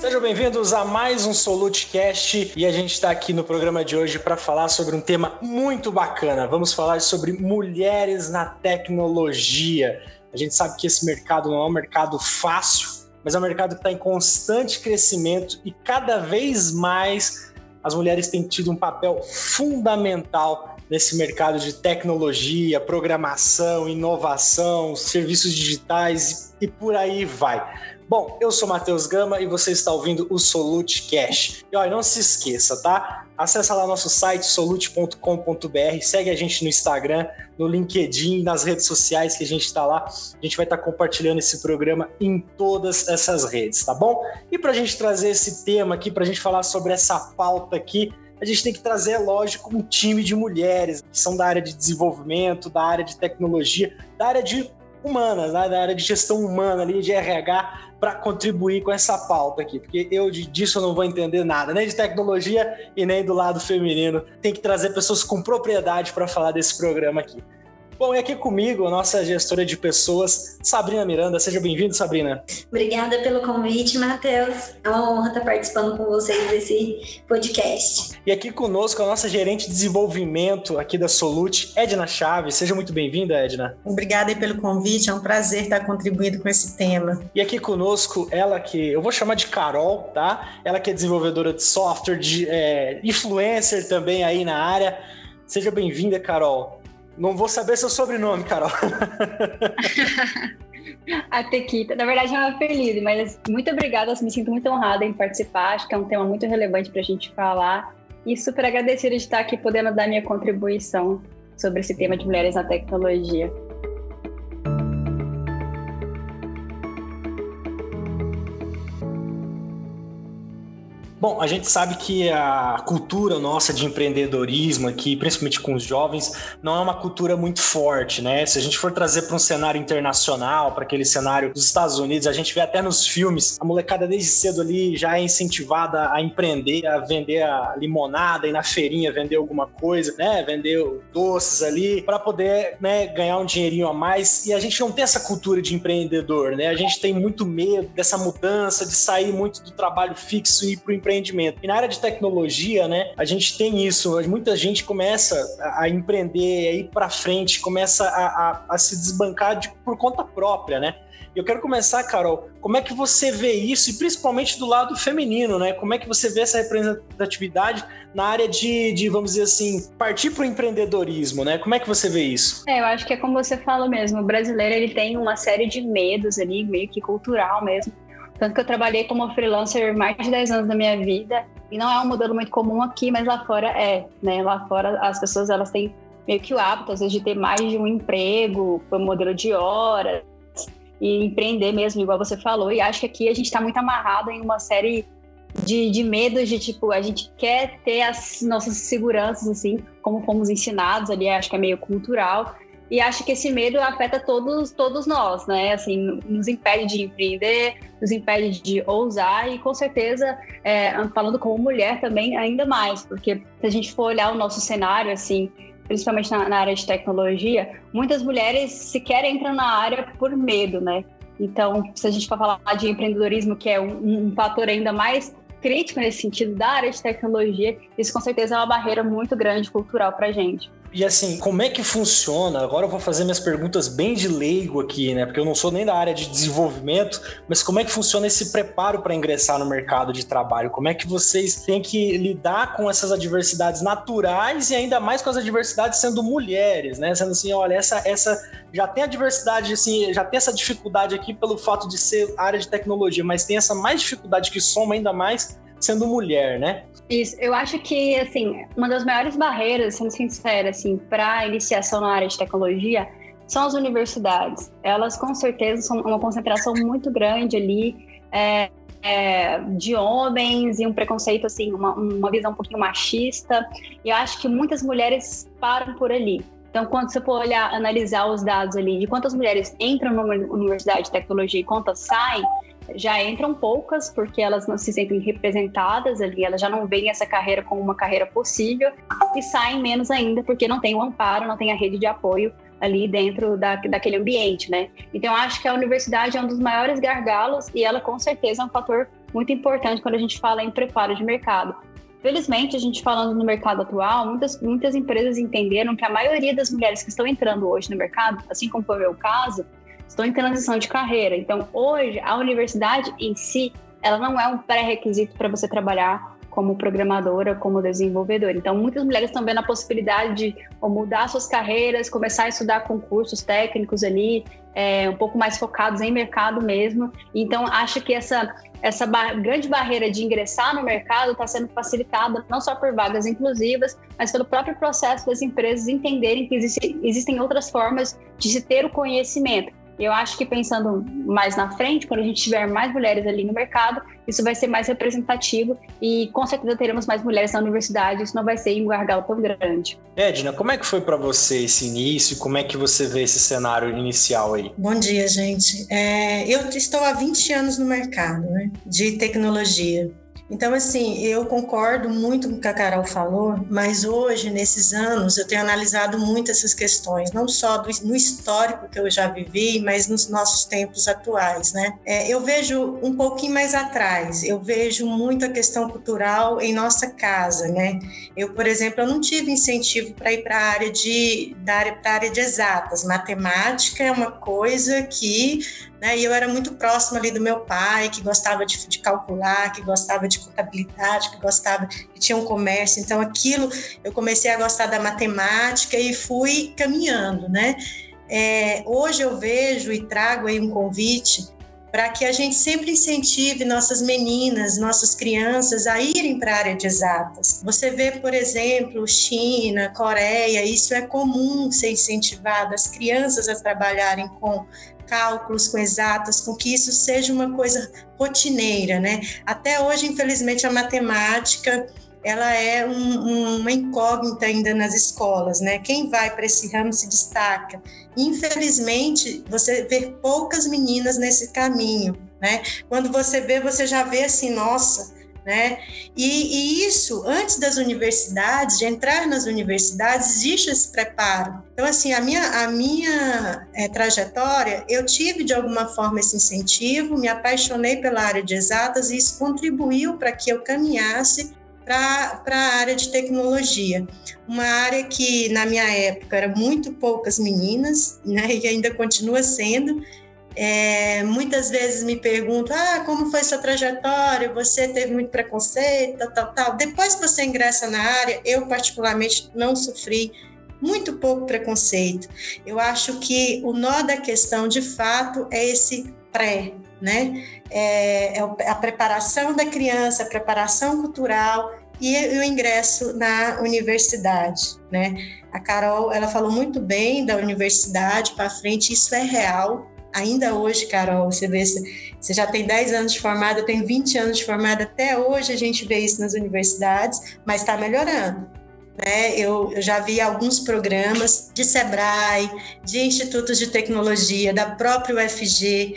Sejam bem-vindos a mais um Solutecast e a gente está aqui no programa de hoje para falar sobre um tema muito bacana. Vamos falar sobre mulheres na tecnologia. A gente sabe que esse mercado não é um mercado fácil, mas é um mercado que está em constante crescimento e cada vez mais as mulheres têm tido um papel fundamental nesse mercado de tecnologia, programação, inovação, serviços digitais e por aí vai. Bom, eu sou Matheus Gama e você está ouvindo o Solute Cash. E olha, não se esqueça, tá? Acesse lá nosso site solute.com.br, segue a gente no Instagram, no LinkedIn, nas redes sociais que a gente está lá. A gente vai estar tá compartilhando esse programa em todas essas redes, tá bom? E para a gente trazer esse tema aqui, para a gente falar sobre essa pauta aqui, a gente tem que trazer, lógico, um time de mulheres que são da área de desenvolvimento, da área de tecnologia, da área de humanas, né, da área de gestão humana ali, de RH, para contribuir com essa pauta aqui, porque eu disso não vou entender nada, nem de tecnologia e nem do lado feminino. Tem que trazer pessoas com propriedade para falar desse programa aqui. Bom, e aqui comigo, a nossa gestora de pessoas, Sabrina Miranda. Seja bem-vinda, Sabrina. Obrigada pelo convite, Matheus. É uma honra estar participando com vocês desse podcast. E aqui conosco a nossa gerente de desenvolvimento aqui da Solute, Edna Chaves. Seja muito bem-vinda, Edna. Obrigada pelo convite, é um prazer estar contribuindo com esse tema. E aqui conosco, ela que eu vou chamar de Carol, tá? Ela que é desenvolvedora de software, de, é, influencer também aí na área. Seja bem-vinda, Carol. Não vou saber seu sobrenome, Carol. a Tequita. Na verdade, é um apelido, mas muito obrigada. me sinto muito honrada em participar. Acho que é um tema muito relevante para a gente falar. E super agradecida de estar aqui podendo dar minha contribuição sobre esse tema de mulheres na tecnologia. Bom, a gente sabe que a cultura nossa de empreendedorismo aqui, principalmente com os jovens, não é uma cultura muito forte, né? Se a gente for trazer para um cenário internacional, para aquele cenário dos Estados Unidos, a gente vê até nos filmes, a molecada desde cedo ali já é incentivada a empreender, a vender a limonada e na feirinha vender alguma coisa, né? Vender doces ali para poder, né, ganhar um dinheirinho a mais. E a gente não tem essa cultura de empreendedor, né? A gente tem muito medo dessa mudança, de sair muito do trabalho fixo e ir para o empreendimento. E na área de tecnologia, né, a gente tem isso, muita gente começa a, empreender, a ir para frente, começa a, a, a se desbancar de, por conta própria, né? Eu quero começar, Carol, como é que você vê isso, e principalmente do lado feminino, né? Como é que você vê essa representatividade na área de, de vamos dizer assim, partir para o empreendedorismo, né? Como é que você vê isso? É, eu acho que é como você fala mesmo, o brasileiro ele tem uma série de medos ali, meio que cultural mesmo, tanto que eu trabalhei como freelancer mais de 10 anos da minha vida. E não é um modelo muito comum aqui, mas lá fora é. Né? Lá fora as pessoas elas têm meio que o hábito, às vezes, de ter mais de um emprego, por modelo de horas, e empreender mesmo, igual você falou. E acho que aqui a gente está muito amarrado em uma série de, de medos de tipo, a gente quer ter as nossas seguranças, assim, como fomos ensinados ali, acho que é meio cultural. E acho que esse medo afeta todos, todos nós, né? Assim, nos impede de empreender, nos impede de ousar e com certeza, é, falando como mulher também, ainda mais, porque se a gente for olhar o nosso cenário, assim, principalmente na, na área de tecnologia, muitas mulheres sequer entram na área por medo, né? Então, se a gente for falar de empreendedorismo, que é um, um fator ainda mais crítico nesse sentido da área de tecnologia, isso com certeza é uma barreira muito grande cultural para a gente. E assim, como é que funciona? Agora eu vou fazer minhas perguntas bem de leigo aqui, né? Porque eu não sou nem da área de desenvolvimento, mas como é que funciona esse preparo para ingressar no mercado de trabalho? Como é que vocês têm que lidar com essas adversidades naturais e ainda mais com as adversidades sendo mulheres, né? Sendo assim, olha, essa, essa já tem a diversidade, assim, já tem essa dificuldade aqui pelo fato de ser área de tecnologia, mas tem essa mais dificuldade que soma ainda mais sendo mulher, né? Isso, eu acho que, assim, uma das maiores barreiras, sendo sincera, assim, para iniciação na área de tecnologia são as universidades. Elas, com certeza, são uma concentração muito grande ali é, é, de homens e um preconceito, assim, uma, uma visão um pouquinho machista. E eu acho que muitas mulheres param por ali. Então, quando você for olhar, analisar os dados ali de quantas mulheres entram numa universidade de tecnologia e quantas saem, já entram poucas, porque elas não se sentem representadas ali, elas já não veem essa carreira como uma carreira possível, e saem menos ainda, porque não tem o amparo, não tem a rede de apoio ali dentro da, daquele ambiente, né? Então, acho que a universidade é um dos maiores gargalos e ela, com certeza, é um fator muito importante quando a gente fala em preparo de mercado. Felizmente, a gente falando no mercado atual, muitas, muitas empresas entenderam que a maioria das mulheres que estão entrando hoje no mercado, assim como foi o meu caso, estão em transição de carreira. Então, hoje, a universidade em si, ela não é um pré-requisito para você trabalhar como programadora, como desenvolvedora. Então, muitas mulheres estão vendo a possibilidade de mudar suas carreiras, começar a estudar concursos técnicos ali, é, um pouco mais focados em mercado mesmo. Então, acho que essa, essa bar grande barreira de ingressar no mercado está sendo facilitada não só por vagas inclusivas, mas pelo próprio processo das empresas entenderem que existe, existem outras formas de se ter o conhecimento. Eu acho que pensando mais na frente, quando a gente tiver mais mulheres ali no mercado, isso vai ser mais representativo e com certeza teremos mais mulheres na universidade, isso não vai ser um gargalo tão grande. Edna, como é que foi para você esse início? Como é que você vê esse cenário inicial aí? Bom dia, gente. É, eu estou há 20 anos no mercado né, de tecnologia. Então, assim, eu concordo muito com o que a Carol falou, mas hoje, nesses anos, eu tenho analisado muito essas questões, não só do, no histórico que eu já vivi, mas nos nossos tempos atuais, né? É, eu vejo um pouquinho mais atrás, eu vejo muito a questão cultural em nossa casa, né? Eu, por exemplo, eu não tive incentivo para ir para a área de, da área, área de exatas. Matemática é uma coisa que né? E eu era muito próxima ali do meu pai, que gostava de, de, calcular, que gostava de contabilidade, que gostava, que tinha um comércio. Então, aquilo, eu comecei a gostar da matemática e fui caminhando, né? É, hoje eu vejo e trago aí um convite para que a gente sempre incentive nossas meninas, nossas crianças a irem para a área de exatas. Você vê, por exemplo, China, Coreia, isso é comum ser incentivado as crianças a trabalharem com cálculos, com exatas, com que isso seja uma coisa rotineira, né? Até hoje, infelizmente, a matemática ela é um, uma incógnita ainda nas escolas, né? Quem vai para esse ramo se destaca. Infelizmente, você vê poucas meninas nesse caminho, né? Quando você vê, você já vê assim, nossa, né? E, e, isso, antes das universidades, de entrar nas universidades, existe esse preparo. Então, assim, a minha, a minha é, trajetória, eu tive de alguma forma esse incentivo, me apaixonei pela área de exatas e isso contribuiu para que eu caminhasse para a área de tecnologia. Uma área que, na minha época, era muito poucas meninas, né, e ainda continua sendo, é, muitas vezes me perguntam: ah, como foi sua trajetória? Você teve muito preconceito, tal, tal, tal. Depois que você ingressa na área, eu particularmente não sofri muito pouco preconceito. Eu acho que o nó da questão, de fato, é esse pré, né? É, é a preparação da criança, a preparação cultural e o ingresso na universidade, né? A Carol, ela falou muito bem da universidade para frente, isso é real, ainda hoje, Carol, você vê, você já tem 10 anos de formada, tenho 20 anos de formada, até hoje a gente vê isso nas universidades, mas está melhorando. Né? Eu, eu, já vi alguns programas de Sebrae, de institutos de tecnologia, da própria UFG,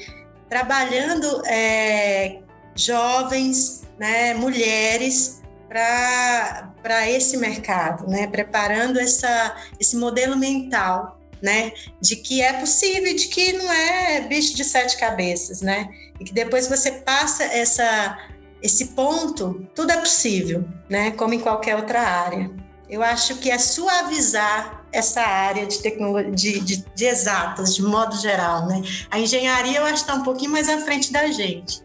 trabalhando é, jovens, né, mulheres, para esse mercado, né? preparando essa, esse modelo mental né? De que é possível, de que não é bicho de sete cabeças, né? E que depois você passa essa, esse ponto, tudo é possível, né? Como em qualquer outra área. Eu acho que é suavizar essa área de tecnologia, de, de, de exatas, de modo geral, né? A engenharia eu acho está um pouquinho mais à frente da gente,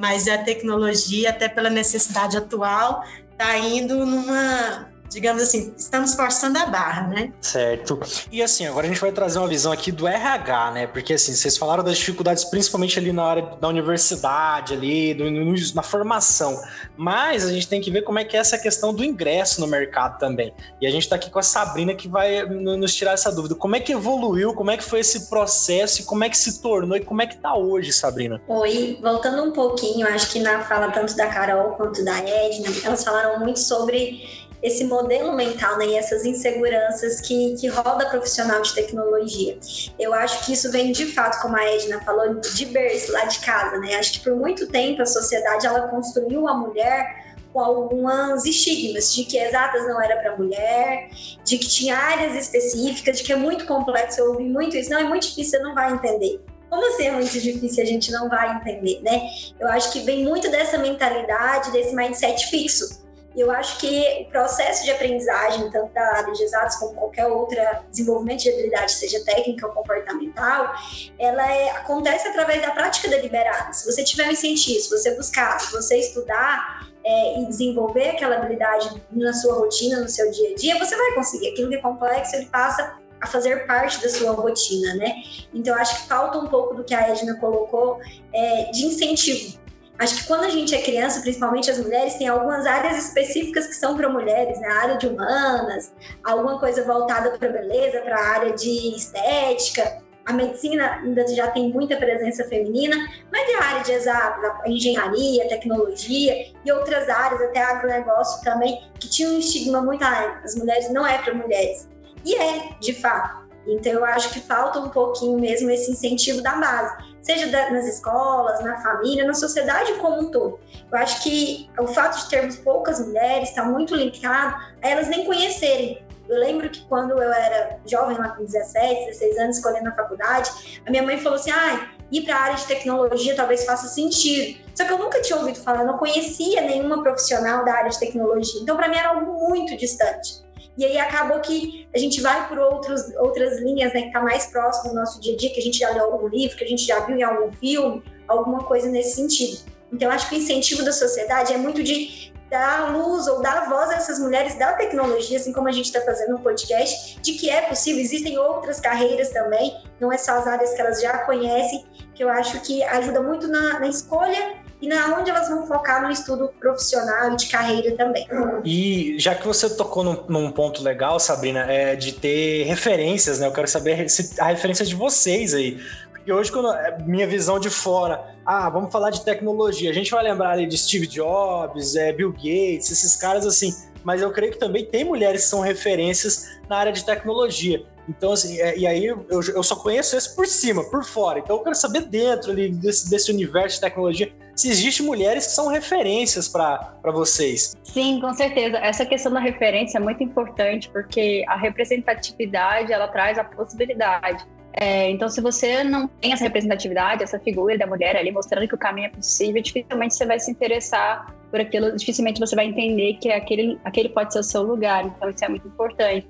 mas a tecnologia, até pela necessidade atual, está indo numa digamos assim, estamos forçando a barra, né? Certo. E assim, agora a gente vai trazer uma visão aqui do RH, né? Porque assim, vocês falaram das dificuldades principalmente ali na área da universidade, ali, do, no, na formação. Mas a gente tem que ver como é que é essa questão do ingresso no mercado também. E a gente está aqui com a Sabrina que vai nos tirar essa dúvida. Como é que evoluiu, como é que foi esse processo e como é que se tornou e como é que está hoje, Sabrina? Oi, voltando um pouquinho, acho que na fala tanto da Carol quanto da Edna, elas falaram muito sobre esse modelo mental né, e essas inseguranças que, que roda profissional de tecnologia. Eu acho que isso vem de fato, como a Edna falou, de berço, lá de casa. Né? Acho que por muito tempo a sociedade ela construiu a mulher com alguns estigmas de que exatas não era para mulher, de que tinha áreas específicas, de que é muito complexo. Eu ouvi muito isso, não é muito difícil, você não vai entender. Como assim é muito difícil a gente não vai entender, né? Eu acho que vem muito dessa mentalidade, desse mindset fixo. E eu acho que o processo de aprendizagem, tanto da área de exatos como qualquer outra desenvolvimento de habilidade, seja técnica ou comportamental, ela é, acontece através da prática deliberada. Se você tiver um incentivo, se você buscar, se você estudar, é, e desenvolver aquela habilidade na sua rotina, no seu dia a dia, você vai conseguir. Aquilo que é complexo, ele passa a fazer parte da sua rotina, né? Então, acho que falta um pouco do que a Edna colocou é, de incentivo. Acho que quando a gente é criança, principalmente as mulheres, tem algumas áreas específicas que são para mulheres, né? A área de humanas, alguma coisa voltada para beleza, para a área de estética. A medicina ainda já tem muita presença feminina, mas e a área de a engenharia, tecnologia e outras áreas, até agronegócio também, que tinha um estigma muito, ah, as mulheres não é para mulheres. E é, de fato. Então, eu acho que falta um pouquinho mesmo esse incentivo da base, seja nas escolas, na família, na sociedade como um todo. Eu acho que o fato de termos poucas mulheres está muito linkado a elas nem conhecerem. Eu lembro que quando eu era jovem, lá com 17, 16 anos, escolhendo a faculdade, a minha mãe falou assim: ah, ir para a área de tecnologia talvez faça sentido. Só que eu nunca tinha ouvido falar, não conhecia nenhuma profissional da área de tecnologia. Então, para mim, era algo muito distante. E aí acabou que a gente vai por outros, outras linhas, né, que está mais próximo do nosso dia a dia, que a gente já leu algum livro, que a gente já viu em algum filme, alguma coisa nesse sentido. Então, acho que o incentivo da sociedade é muito de dar luz ou dar voz a essas mulheres da tecnologia, assim como a gente está fazendo no podcast, de que é possível, existem outras carreiras também, não é só as áreas que elas já conhecem, que eu acho que ajuda muito na, na escolha e na onde elas vão focar no estudo profissional e de carreira também. E já que você tocou num, num ponto legal, Sabrina, é de ter referências, né? Eu quero saber a referência de vocês aí. Porque hoje, quando é minha visão de fora, ah, vamos falar de tecnologia, a gente vai lembrar ali de Steve Jobs, é, Bill Gates, esses caras assim. Mas eu creio que também tem mulheres que são referências na área de tecnologia. Então, assim, é, e aí eu, eu só conheço esse por cima, por fora. Então eu quero saber dentro ali desse, desse universo de tecnologia se existem mulheres que são referências para vocês. Sim, com certeza. Essa questão da referência é muito importante porque a representatividade ela traz a possibilidade. É, então, se você não tem essa representatividade, essa figura da mulher ali mostrando que o caminho é possível, dificilmente você vai se interessar por aquilo, dificilmente você vai entender que aquele, aquele pode ser o seu lugar. Então, isso é muito importante.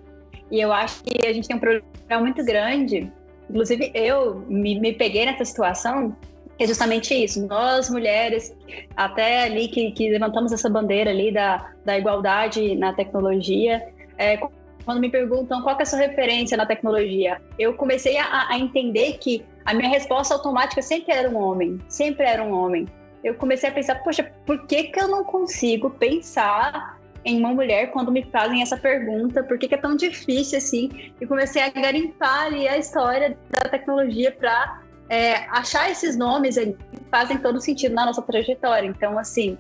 E eu acho que a gente tem um problema muito grande. Inclusive, eu me, me peguei nessa situação é justamente isso. Nós, mulheres, até ali que, que levantamos essa bandeira ali da, da igualdade na tecnologia, é, quando me perguntam qual é a sua referência na tecnologia, eu comecei a, a, entender que a minha resposta automática sempre era um homem, sempre era um homem. Eu comecei a pensar, poxa, por que, que eu não consigo pensar em uma mulher quando me fazem essa pergunta? Por que, que é tão difícil assim? E comecei a garimpar ali a história da tecnologia para é, achar esses nomes fazem todo sentido na nossa trajetória. Então, assim,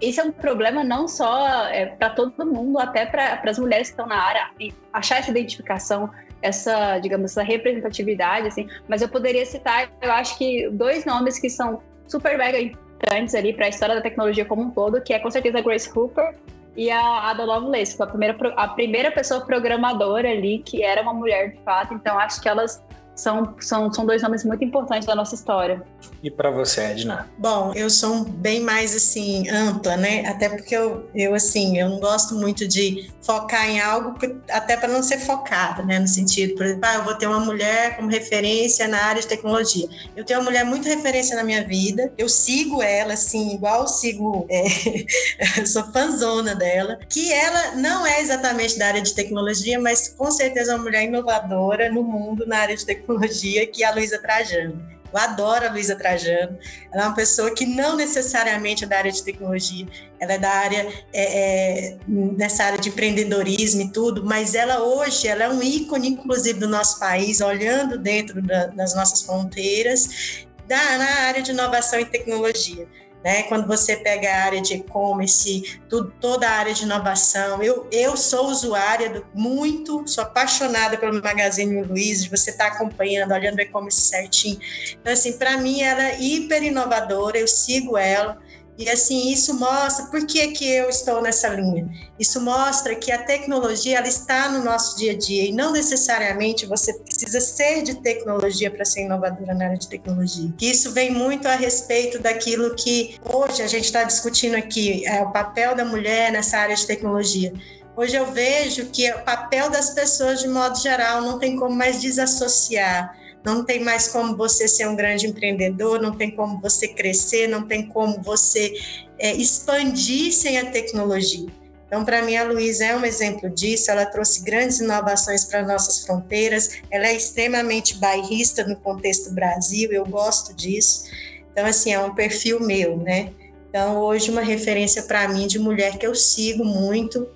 esse é um problema não só é, para todo mundo, até para as mulheres que estão na área, achar essa identificação, essa, digamos, essa representatividade, assim. Mas eu poderia citar, eu acho que dois nomes que são super mega importantes ali para a história da tecnologia como um todo, que é com certeza a Grace Hooper e a Ada Lovelace, a primeira, a primeira pessoa programadora ali que era uma mulher de fato. Então, acho que elas são, são, são dois nomes muito importantes da nossa história. E para você, Edna? Bom, eu sou bem mais assim ampla, né? Até porque eu, eu assim, eu não gosto muito de focar em algo, até para não ser focada, né? No sentido, por exemplo, ah, eu vou ter uma mulher como referência na área de tecnologia. Eu tenho uma mulher muito referência na minha vida. Eu sigo ela, assim, igual eu sigo, é, eu sou fanzona dela, que ela não é exatamente da área de tecnologia, mas com certeza é uma mulher inovadora no mundo na área de tecnologia tecnologia, que é a Luísa Trajano. Eu adoro a Luísa Trajano. Ela é uma pessoa que não necessariamente é da área de tecnologia, ela é da área, é, é, nessa área de empreendedorismo e tudo, mas ela hoje, ela é um ícone, inclusive, do nosso país, olhando dentro da, das nossas fronteiras, da, na área de inovação e tecnologia. Né? Quando você pega a área de e-commerce, toda a área de inovação, eu, eu sou usuária do, muito, sou apaixonada pelo Magazine Luiza, você está acompanhando, olhando o e-commerce certinho. Então, assim, para mim ela é hiper inovadora, eu sigo ela, E assim, isso mostra por que, que eu estou nessa linha. Isso mostra que a tecnologia ela está no nosso dia a dia e não necessariamente você precisa ser de tecnologia para ser inovadora na área de tecnologia. Isso vem muito a respeito daquilo que hoje a gente está discutindo aqui, é o papel da mulher nessa área de tecnologia. Hoje eu vejo que o papel das pessoas, de modo geral, não tem como mais desassociar não tem mais como você ser um grande empreendedor, não tem como você crescer, não tem como você é, expandir sem a tecnologia. Então, para mim, a Luísa é um exemplo disso. Ela trouxe grandes inovações para nossas fronteiras. Ela é extremamente bairrista no contexto Brasil. Eu gosto disso. Então, assim, é um perfil meu, né? Então, hoje, uma referência para mim de mulher que eu sigo muito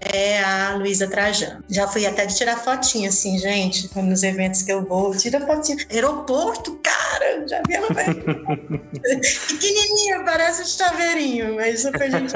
é a Luísa Trajano. Já fui até de tirar fotinha, assim, gente, nos eventos que eu vou, tira fotinha. Aeroporto, cara, já vi ela pequenininha, parece um chaveirinho, mas super gente.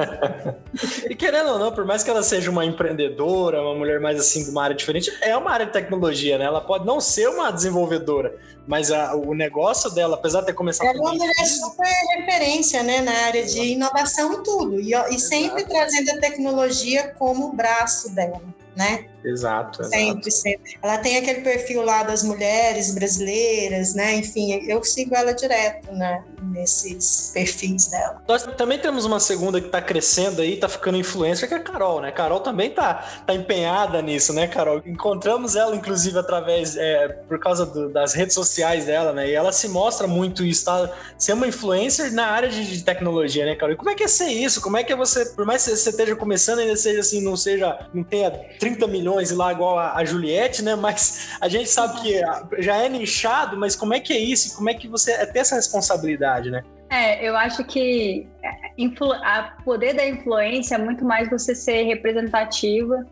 e querendo ou não, por mais que ela seja uma empreendedora, uma mulher mais assim de uma área diferente, é uma área de tecnologia, né? Ela pode não ser uma desenvolvedora, mas a, o negócio dela, apesar de ter começado... Ela é uma mulher super referência, né, na área de inovação e tudo, e, e sempre trazendo a tecnologia como braço dela, né? Exato, Sempre, sempre. Ela tem aquele perfil lá das mulheres brasileiras, né? Enfim, eu sigo ela direto, né? Nesses perfis dela. Nós também temos uma segunda que está crescendo aí, está ficando influencer, que é a Carol, né? Carol também tá, tá empenhada nisso, né, Carol? Encontramos ela, inclusive, através, é, por causa do, das redes sociais dela, né? E ela se mostra muito isso, tá? Ser uma influencer na área de, de tecnologia, né, Carol? E como é que é ser isso? Como é que é você, por mais que você esteja começando, ainda seja assim, não seja, não tenha 30 milhões milhões lá igual a, a, Juliette, né? Mas a gente sabe que já é nichado, mas como é que é isso? Como é que você é ter essa responsabilidade, né? É, eu acho que o poder da influência é muito mais você ser representativa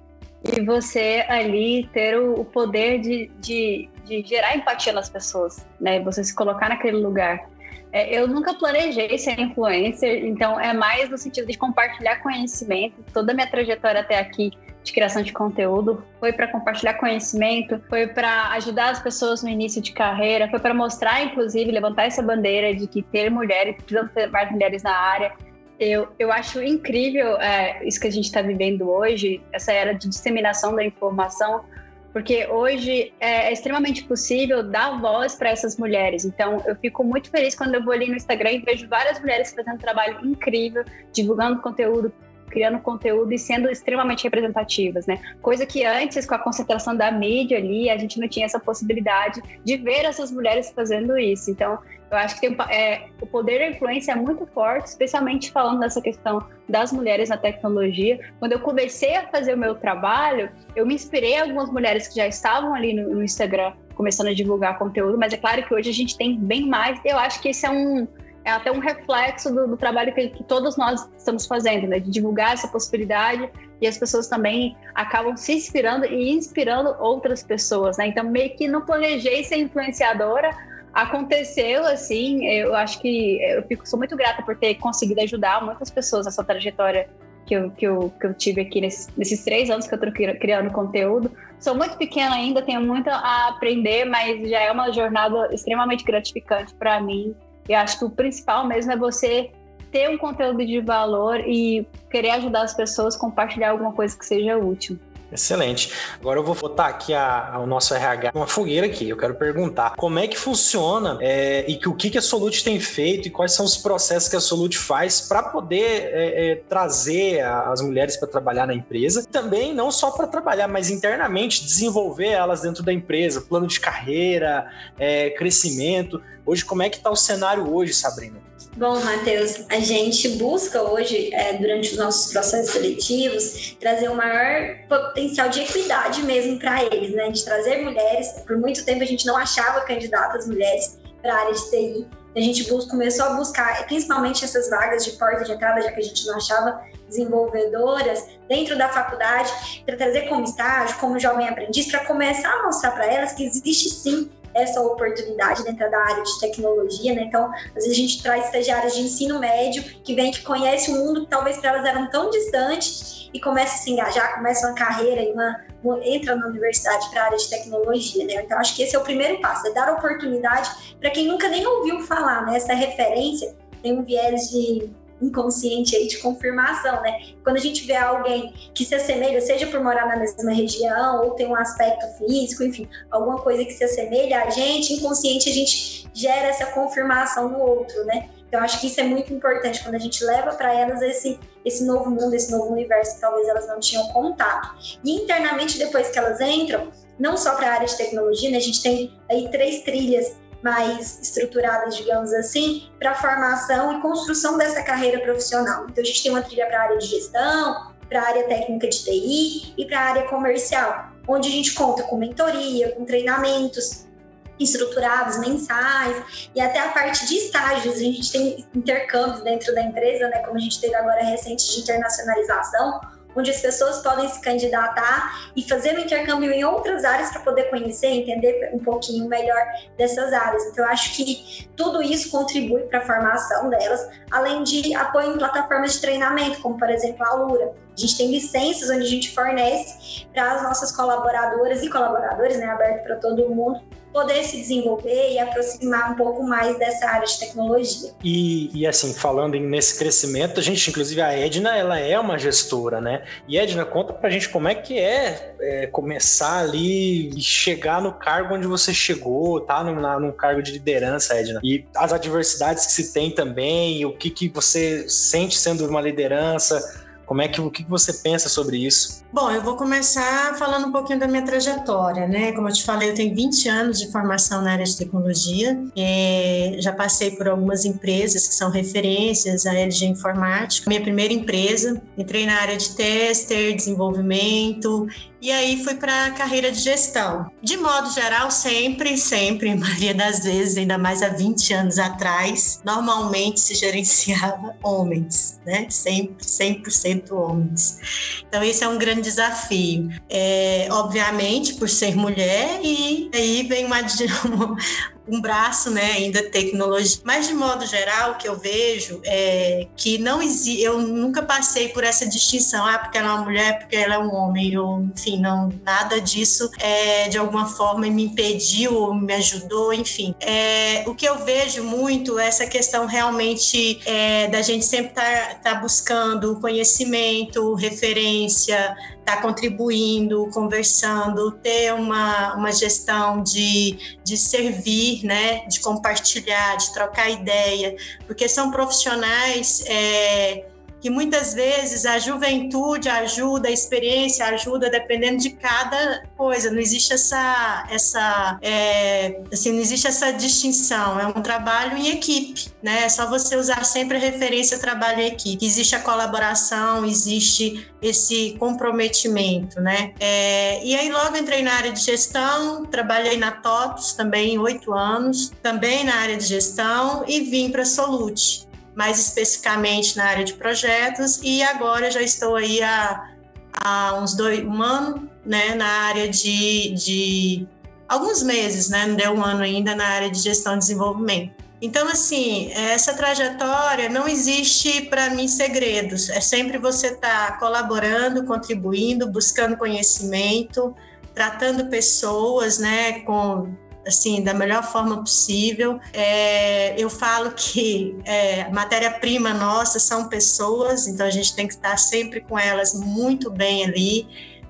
e você ali ter o, o poder de, de, de, gerar empatia nas pessoas, né? Você se colocar naquele lugar. É, eu nunca planejei ser influencer, então é mais no sentido de compartilhar conhecimento. Toda a minha trajetória até aqui de criação de conteúdo, foi para compartilhar conhecimento, foi para ajudar as pessoas no início de carreira, foi para mostrar, inclusive, levantar essa bandeira de que ter mulheres, precisam ter mais mulheres na área. Eu, eu acho incrível é, isso que a gente está vivendo hoje, essa era de disseminação da informação, porque hoje é, é extremamente possível dar voz para essas mulheres. Então, eu fico muito feliz quando eu vou ali no Instagram e vejo várias mulheres fazendo um trabalho incrível, divulgando conteúdo criando conteúdo e sendo extremamente representativas, né? Coisa que antes, com a concentração da mídia ali, a gente não tinha essa possibilidade de ver essas mulheres fazendo isso. Então, eu acho que tem, é, o poder da influência é muito forte, especialmente falando dessa questão das mulheres na tecnologia. Quando eu comecei a fazer o meu trabalho, eu me inspirei em algumas mulheres que já estavam ali no, no Instagram começando a divulgar conteúdo, mas é claro que hoje a gente tem bem mais. Eu acho que esse é um é até um reflexo do, do trabalho que, que, todos nós estamos fazendo, né? De divulgar essa possibilidade e as pessoas também acabam se inspirando e inspirando outras pessoas, né? Então, meio que não planejei ser influenciadora, aconteceu assim. Eu acho que eu fico, sou muito grata por ter conseguido ajudar muitas pessoas nessa trajetória que eu, que eu, que eu tive aqui nesses, nesses três anos que eu estou criando conteúdo. Sou muito pequena ainda, tenho muito a aprender, mas já é uma jornada extremamente gratificante para mim eu acho que o principal mesmo é você ter um conteúdo de valor e querer ajudar as pessoas, compartilhar alguma coisa que seja útil. Excelente. Agora eu vou botar aqui a, a, o nosso RH uma fogueira aqui. Eu quero perguntar como é que funciona é, e que, o que, que a Solute tem feito e quais são os processos que a Solute faz para poder é, é, trazer as mulheres para trabalhar na empresa. Também não só para trabalhar, mas internamente desenvolver elas dentro da empresa, plano de carreira, é, crescimento. Hoje, como é que está o cenário hoje, Sabrina? Bom, Matheus, a gente busca hoje, é, durante os nossos processos seletivos, trazer o maior potencial de equidade mesmo para eles, né? De trazer mulheres. Por muito tempo a gente não achava candidatas mulheres para a área de TI. A gente começou a buscar, principalmente essas vagas de porta de entrada, já que a gente não achava desenvolvedoras dentro da faculdade, para trazer como estágio, como jovem aprendiz, para começar a mostrar para elas que existe sim essa oportunidade dentro da área de tecnologia, né? Então, às vezes a gente traz estagiários de ensino médio que vem que conhece um mundo que talvez para elas eram tão distante e começa a se engajar, começa uma carreira e uma, uma entra na universidade para a área de tecnologia, né? Então, acho que esse é o primeiro passo, é dar oportunidade para quem nunca nem ouviu falar, né? Essa referência tem um viés de inconsciente aí de confirmação, né? Quando a gente vê alguém que se assemelha, seja por morar na mesma região ou tem um aspecto físico, enfim, alguma coisa que se assemelha a gente, inconsciente a gente gera essa confirmação no outro, né? Então, acho que isso é muito importante quando a gente leva para elas esse, esse novo mundo, esse novo universo que talvez elas não tinham contato. E internamente, depois que elas entram, não só para a área de tecnologia, né, a gente tem aí três trilhas mais estruturadas, digamos assim, para formação e construção dessa carreira profissional. Então, a gente tem uma trilha para a área de gestão, para a área técnica de TI e para a área comercial, onde a gente conta com mentoria, com treinamentos, estruturados, mensais, e até a parte de estágios. A gente tem intercâmbios dentro da empresa, né, como a gente teve agora recente de internacionalização, onde as pessoas podem se candidatar e fazer um intercâmbio em outras áreas para poder conhecer, entender um pouquinho melhor dessas áreas. Então, eu acho que tudo isso contribui para a formação delas, além de apoio em plataformas de treinamento, como por exemplo a Lura. A gente tem licenças onde a gente fornece para as nossas colaboradoras e colaboradores, né, aberto para todo mundo, poder se desenvolver e aproximar um pouco mais dessa área de tecnologia. E, e assim, falando nesse crescimento, a gente, inclusive a Edna, ela é uma gestora, né? E Edna, conta pra gente como é que é, é começar ali e chegar no cargo onde você chegou, tá? Num, num cargo de liderança, Edna. E as adversidades que se tem também, o que, que você sente sendo uma liderança, como é que o que você pensa sobre isso? Bom, eu vou começar falando um pouquinho da minha trajetória, né? Como eu te falei, eu tenho 20 anos de formação na área de tecnologia. É, já passei por algumas empresas que são referências à LG Informática. Minha primeira empresa, entrei na área de tester, desenvolvimento e aí fui para a carreira de gestão. De modo geral, sempre, sempre, maioria das vezes, ainda mais há 20 anos atrás, normalmente se gerenciava homens, né? Sempre, 100% homens. Então, esse é um grande desafio. É, obviamente, por ser mulher, e aí vem uma, um braço, né, ainda tecnologia. Mas de modo geral, o que eu vejo é que não existe, eu nunca passei por essa distinção, ah, porque ela é uma mulher, porque ela é um homem, ou, enfim, não, nada disso é, de alguma forma me impediu ou me ajudou, enfim. É, o que eu vejo muito é essa questão realmente é, da gente sempre estar tá, tá buscando conhecimento, referência, estar tá contribuindo, conversando, ter uma, uma gestão de, de servir, né, de compartilhar, de trocar ideia, porque são profissionais é, que muitas vezes a juventude ajuda, a experiência ajuda, dependendo de cada coisa. Não existe essa, essa, é, assim, não existe essa distinção. É um trabalho em equipe, né? É só você usar sempre a referência trabalho em equipe. Existe a colaboração, existe esse comprometimento, né? É, e aí logo entrei na área de gestão, trabalhei na TOTOS também oito anos, também na área de gestão e vim para a Solute mais especificamente na área de projetos, e agora já estou aí há, há uns dois, um ano né, na área de, de alguns meses, né, não deu um ano ainda na área de gestão e desenvolvimento. Então, assim, essa trajetória não existe para mim segredos. É sempre você estar tá colaborando, contribuindo, buscando conhecimento, tratando pessoas, né, com assim, da melhor forma possível. É, eu falo que é, matéria-prima nossa são pessoas, então a gente tem que estar sempre com elas muito bem ali,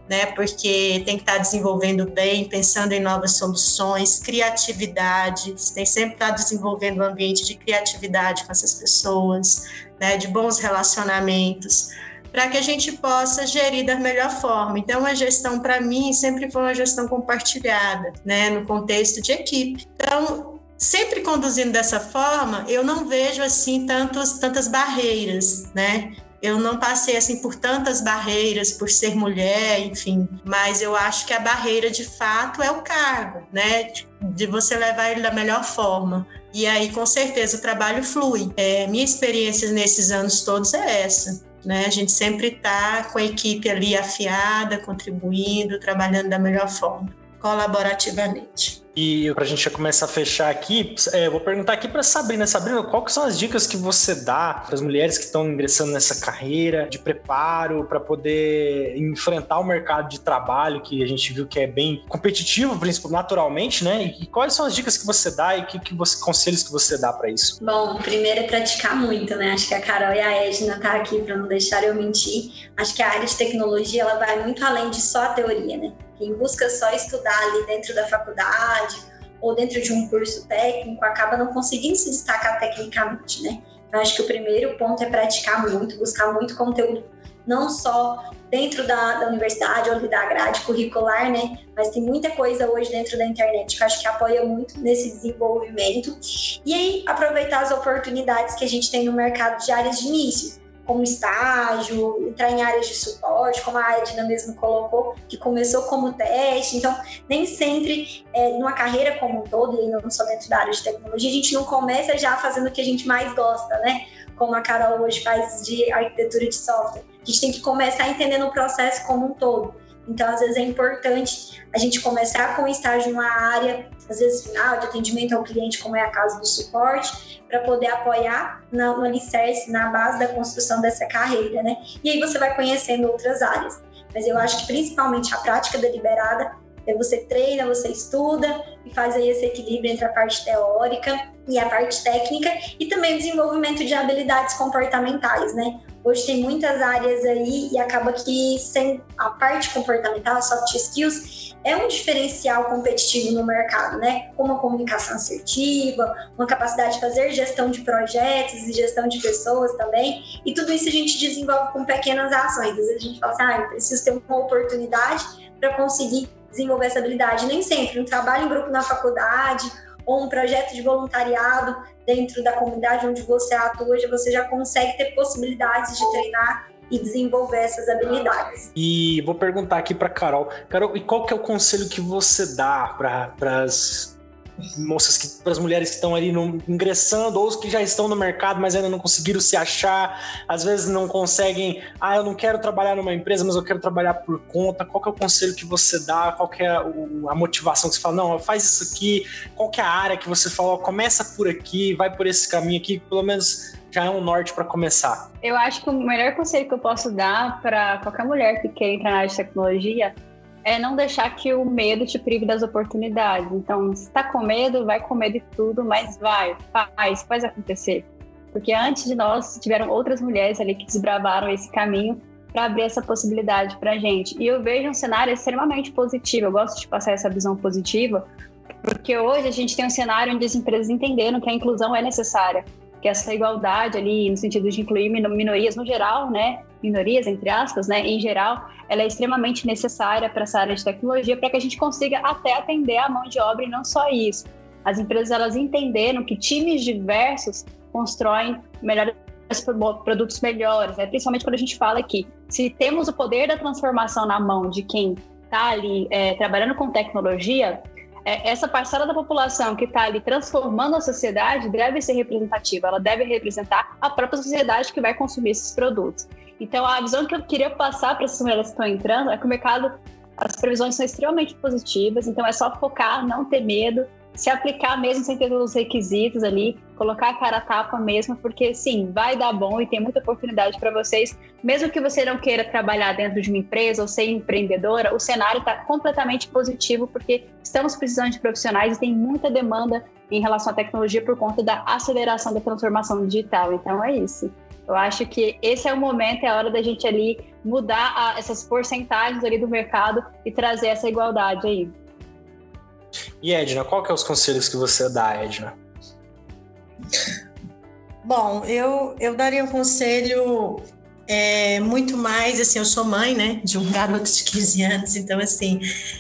né? Porque tem que estar desenvolvendo bem, pensando em novas soluções, criatividade, você tem sempre que estar desenvolvendo um ambiente de criatividade com essas pessoas, né? De bons relacionamentos para que a gente possa gerir da melhor forma. Então, a gestão, para mim, sempre foi uma gestão compartilhada, né, no contexto de equipe. Então, sempre conduzindo dessa forma, eu não vejo assim tantos, tantas barreiras, né? Eu não passei assim por tantas barreiras por ser mulher, enfim, mas eu acho que a barreira de fato é o cargo, né? De, você levar ele da melhor forma. E aí, com certeza, o trabalho flui. É, minha experiência nesses anos todos é essa. Né? A gente sempre está com a equipe ali afiada, contribuindo, trabalhando da melhor forma, colaborativamente. E para a gente já começar a fechar aqui, é, vou perguntar aqui para Sabrina. Sabrina, quais são as dicas que você dá para as mulheres que estão ingressando nessa carreira de preparo para poder enfrentar o mercado de trabalho que a gente viu que é bem competitivo, principalmente naturalmente, né? E quais são as dicas que você dá e que, que você, conselhos que você dá para isso? Bom, primeiro é praticar muito, né? Acho que a Carol e a Edna tá aqui para não deixar eu mentir. Acho que a área de tecnologia ela vai muito além de só a teoria, né? Quem busca só estudar ali dentro da faculdade ou dentro de um curso técnico acaba não conseguindo se destacar tecnicamente, né? Eu acho que o primeiro ponto é praticar muito, buscar muito conteúdo, não só dentro da, da universidade ou da grade curricular, né? Mas tem muita coisa hoje dentro da internet que eu acho que apoia muito nesse desenvolvimento. E aí, aproveitar as oportunidades que a gente tem no mercado de áreas de início como estágio, entrar em áreas de suporte, como a Edna mesmo colocou, que começou como teste. Então, nem sempre, é, numa carreira como um todo, e não só dentro da área de tecnologia, a gente não começa já fazendo o que a gente mais gosta, né? Como a Carol hoje faz de arquitetura de software. A gente tem que começar entendendo o processo como um todo. Então, às vezes é importante a gente começar com um estágio numa área, às vezes final, de atendimento ao cliente, como é a casa do suporte, para poder apoiar no alicerce, na base da construção dessa carreira, né? E aí você vai conhecendo outras áreas. Mas eu acho que principalmente a prática deliberada é você treina, você estuda e faz aí esse equilíbrio entre a parte teórica e a parte técnica e também desenvolvimento de habilidades comportamentais, né? Hoje tem muitas áreas aí e acaba que sem a parte comportamental, soft skills, é um diferencial competitivo no mercado, né? Como a comunicação assertiva, uma capacidade de fazer gestão de projetos e gestão de pessoas também. E tudo isso a gente desenvolve com pequenas ações. Às vezes a gente fala assim, ah, eu preciso ter uma oportunidade para conseguir desenvolver essa habilidade. Nem sempre. Um trabalho em grupo na faculdade ou um projeto de voluntariado dentro da comunidade onde você atua, você já consegue ter possibilidades de treinar e desenvolver essas habilidades. E vou perguntar aqui para Carol, Carol, e qual que é o conselho que você dá para as moças que para as mulheres que estão ali no, ingressando ou os que já estão no mercado, mas ainda não conseguiram se achar, às vezes não conseguem, ah, eu não quero trabalhar numa empresa, mas eu quero trabalhar por conta. Qual que é o conselho que você dá? Qual que é a motivação que você fala, não, faz isso aqui? Qual que é a área que você fala, começa por aqui, vai por esse caminho aqui, pelo menos já é um norte para começar? Eu acho que o melhor conselho que eu posso dar para qualquer mulher que queira entrar na área de tecnologia é não deixar que o medo te prive das oportunidades. Então, se está com medo, vai com medo de tudo, mas vai, faz, faz acontecer. Porque antes de nós, tiveram outras mulheres ali que desbravaram esse caminho para abrir essa possibilidade para a gente. E eu vejo um cenário extremamente positivo. Eu gosto de passar essa visão positiva, porque hoje a gente tem um cenário onde as empresas entenderam que a inclusão é necessária que essa igualdade ali, no sentido de incluir minorias no geral, né, minorias entre aspas, né, em geral, ela é extremamente necessária para essa área de tecnologia para que a gente consiga até atender a mão de obra e não só isso. As empresas elas entenderam que times diversos constroem melhores produtos melhores, né? principalmente quando a gente fala que se temos o poder da transformação na mão de quem está ali é, trabalhando com tecnologia, essa parcela da população que está ali transformando a sociedade deve ser representativa, ela deve representar a própria sociedade que vai consumir esses produtos. Então, a visão que eu queria passar para essas mulheres que estão entrando é que o mercado, as previsões são extremamente positivas, então é só focar, não ter medo, se aplicar mesmo sem ter todos os requisitos ali, colocar a cara a tapa mesmo, porque sim, vai dar bom e tem muita oportunidade para vocês. Mesmo que você não queira trabalhar dentro de uma empresa ou ser empreendedora, o cenário está completamente positivo, porque estamos precisando de profissionais e tem muita demanda em relação à tecnologia por conta da aceleração da transformação digital. Então é isso. Eu acho que esse é o momento, é a hora da gente ali mudar a, essas porcentagens ali do mercado e trazer essa igualdade aí. E Edna, qual que é os conselhos que você dá, Edna? Bom, eu, eu daria um conselho é, muito mais, assim, eu sou mãe, né, de um garoto de 15 anos, então, assim,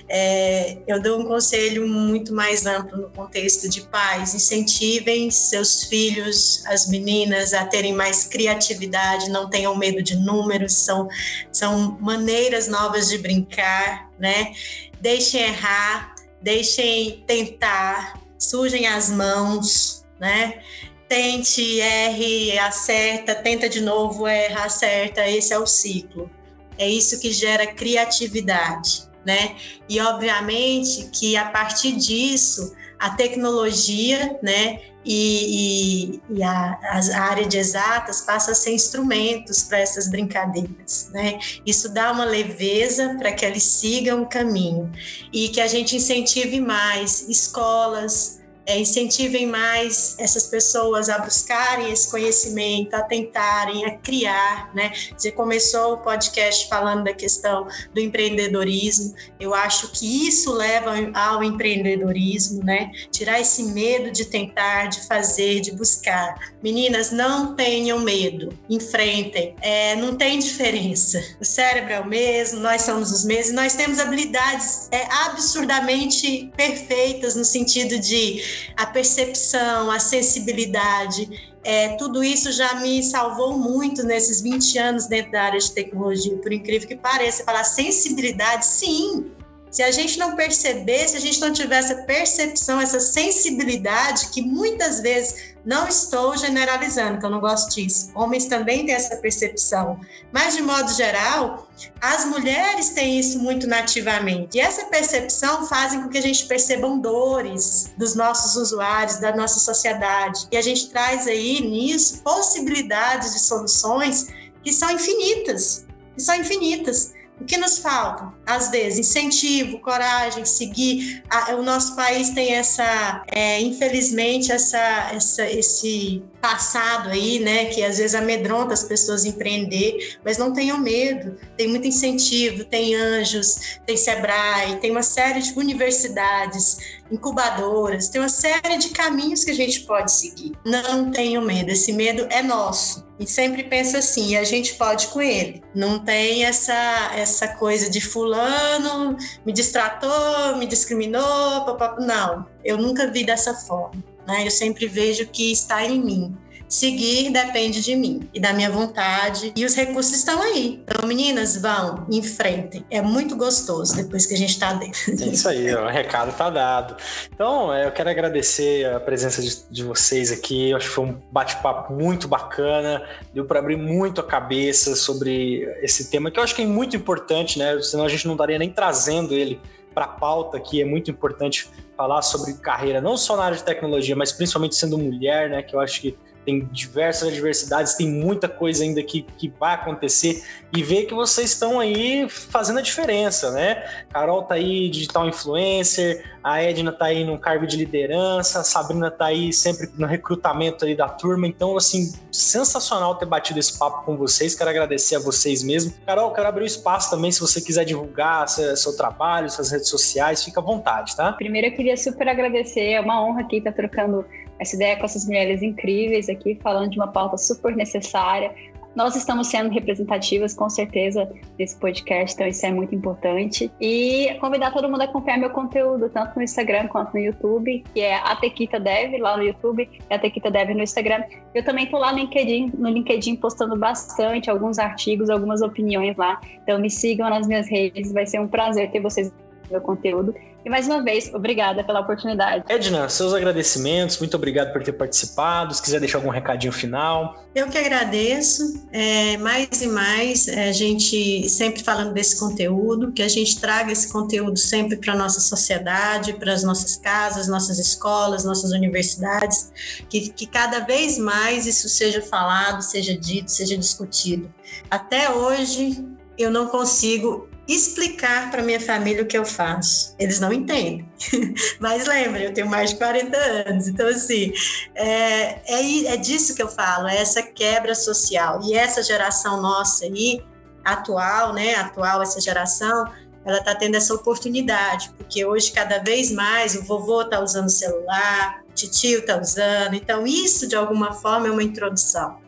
é, eu dou um conselho muito mais amplo no contexto de pais, incentivem seus filhos, as meninas, a terem mais criatividade, não tenham medo de números, são, são maneiras novas de brincar, né, deixem errar, deixem tentar, sujem as mãos, né? Tente, erre, acerta, tenta de novo, erra, acerta, esse é o ciclo. É isso que gera criatividade. né? E obviamente que a partir disso a tecnologia, né, e, e, e a, a, área de exatas passa a ser instrumentos para essas brincadeiras, né? Isso dá uma leveza para que eles sigam o caminho e que a gente incentive mais escolas, é, incentivem mais essas pessoas a buscarem esse conhecimento, a tentarem, a criar, né? Você começou o podcast falando da questão do empreendedorismo, eu acho que isso leva ao empreendedorismo, né? Tirar esse medo de tentar, de fazer, de buscar. Meninas, não tenham medo, enfrentem, é, não tem diferença. O cérebro é o mesmo, nós somos os mesmos, nós temos habilidades é, absurdamente perfeitas no sentido de a percepção, a sensibilidade, é, tudo isso já me salvou muito nesses 20 anos dentro da área de tecnologia, por incrível que pareça. Falar sensibilidade, sim, se a gente não perceber, se a gente não tiver essa percepção, essa sensibilidade, que muitas vezes não estou generalizando, que eu não gosto disso. Homens também têm essa percepção. Mas, de modo geral, as mulheres têm isso muito nativamente. E essa percepção faz com que a gente perceba dores dos nossos usuários, da nossa sociedade. E a gente traz aí nisso possibilidades de soluções que são infinitas. Que são infinitas. O que nos falta? Às vezes, incentivo, coragem, seguir. O nosso país tem essa, é, infelizmente, essa, essa, esse passado aí, né, que às vezes amedronta as pessoas empreender, mas não tenham medo. Tem muito incentivo, tem anjos, tem Sebrae, tem uma série de universidades, incubadoras, tem uma série de caminhos que a gente pode seguir. Não tenham medo, esse medo é nosso. E sempre pensa assim, a gente pode com ele. Não tem essa essa coisa de fulano me distratou, me discriminou, papá. não. Eu nunca vi dessa forma. Né? Eu sempre vejo que está em mim. Seguir depende de mim e da minha vontade. E os recursos estão aí. Então, meninas, vão, enfrentem. É muito gostoso depois que a gente está dentro. É isso aí, o recado está dado. Então, é, eu quero agradecer a presença de, de vocês aqui. Eu acho que foi um bate-papo muito bacana. Deu para abrir muito a cabeça sobre esse tema, que eu acho que é muito importante, né? Senão a gente não estaria nem trazendo ele para a pauta aqui. É muito importante falar sobre carreira, não só na área de tecnologia, mas principalmente sendo mulher, né? Que eu acho que tem diversas adversidades, tem muita coisa ainda que, que vai acontecer e ver que vocês estão aí fazendo a diferença, né? Carol tá aí, digital influencer, a Edna tá aí no cargo de liderança, a Sabrina tá aí sempre no recrutamento aí da turma, então, assim, sensacional ter batido esse papo com vocês, quero agradecer a vocês mesmo. Carol, quero abrir o espaço também, se você quiser divulgar seu, seu trabalho, suas redes sociais, fica à vontade, tá? Primeiro eu queria super agradecer, é uma honra aqui estar trocando essa ideia com essas mulheres incríveis aqui, falando de uma pauta super necessária. Nós estamos sendo representativas, com certeza, nesse podcast, então isso é muito importante. E convidar todo mundo a acompanhar meu conteúdo, tanto no Instagram quanto no YouTube, que é a Tequita Dev, lá no YouTube, e a Tequita Dev no Instagram. Eu também estou lá no LinkedIn, no LinkedIn postando bastante, alguns artigos, algumas opiniões lá. Então me sigam nas minhas redes, vai ser um prazer ter vocês no meu conteúdo. E mais uma vez, obrigada pela oportunidade. Edna, seus agradecimentos, muito obrigado por ter participado. Se quiser deixar algum recadinho final. Eu que agradeço. É, mais e mais, é, a gente sempre falando desse conteúdo, que a gente traga esse conteúdo sempre para a nossa sociedade, para as nossas casas, nossas escolas, nossas universidades, que, que cada vez mais isso seja falado, seja dito, seja discutido. Até hoje, eu não consigo explicar para minha família o que eu faço. Eles não entendem. Mas lembre, eu tenho mais de 40 anos. Então, assim, é, é, é disso que eu falo, é essa quebra social. E essa geração nossa aí, atual, né? Atual, essa geração, ela está tendo essa oportunidade, porque hoje, cada vez mais, o vovô está usando celular, o tio está usando. Então, isso, de alguma forma, é uma introdução.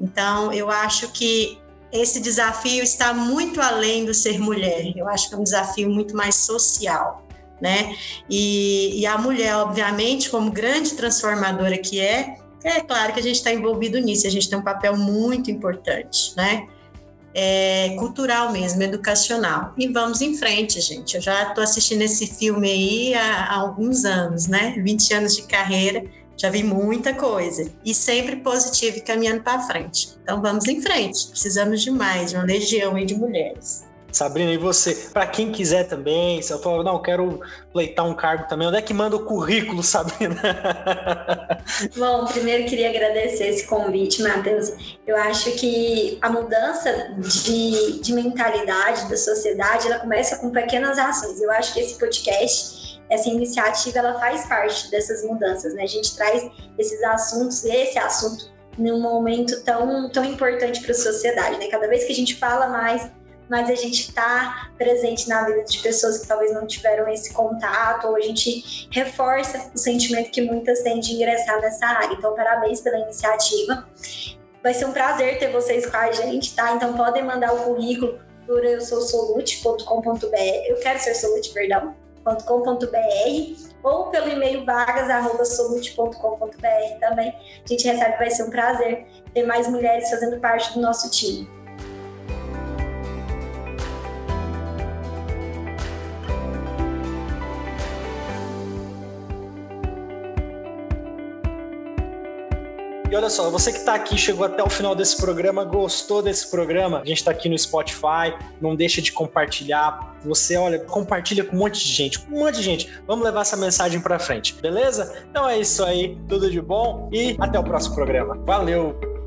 Então, eu acho que esse desafio está muito além do ser mulher. Eu acho que é um desafio muito mais social, né? E, e a mulher, obviamente, como grande transformadora que é, é claro que a gente está envolvido nisso. A gente tem um papel muito importante, né? É, cultural mesmo, educacional. E vamos em frente, gente. Eu já estou assistindo esse filme aí há, há alguns anos, né? 20 anos de carreira já vi muita coisa e sempre positivo e caminhando para frente. Então vamos em frente. Precisamos de mais, de uma legião de mulheres. Sabrina, e você? Para quem quiser também, se eu falar, não, quero pleitar um cargo também, onde é que manda o currículo, Sabrina? Bom, primeiro queria agradecer esse convite, Matheus. Eu acho que a mudança de, de mentalidade da sociedade, ela começa com pequenas ações. Eu acho que esse podcast, essa iniciativa, ela faz parte dessas mudanças, né? A gente traz esses assuntos, esse assunto, num momento tão, tão importante para a sociedade, né? Cada vez que a gente fala mais mas a gente está presente na vida de pessoas que talvez não tiveram esse contato, ou a gente reforça o sentimento que muitas têm de ingressar nessa área. Então, parabéns pela iniciativa. Vai ser um prazer ter vocês com a gente, tá? Então, podem mandar o currículo por eu sou solute.com.br, eu quero ser solute, perdão, .com.br ou pelo e-mail vagas@solute.com.br também. A gente recebe, vai ser um prazer ter mais mulheres fazendo parte do nosso time. E olha só, você que está aqui, chegou até o final desse programa, gostou desse programa, a gente está aqui no Spotify, não deixa de compartilhar. Você, olha, compartilha com um monte de gente, com um monte de gente. Vamos levar essa mensagem para frente, beleza? Então é isso aí, tudo de bom e até o próximo programa. Valeu!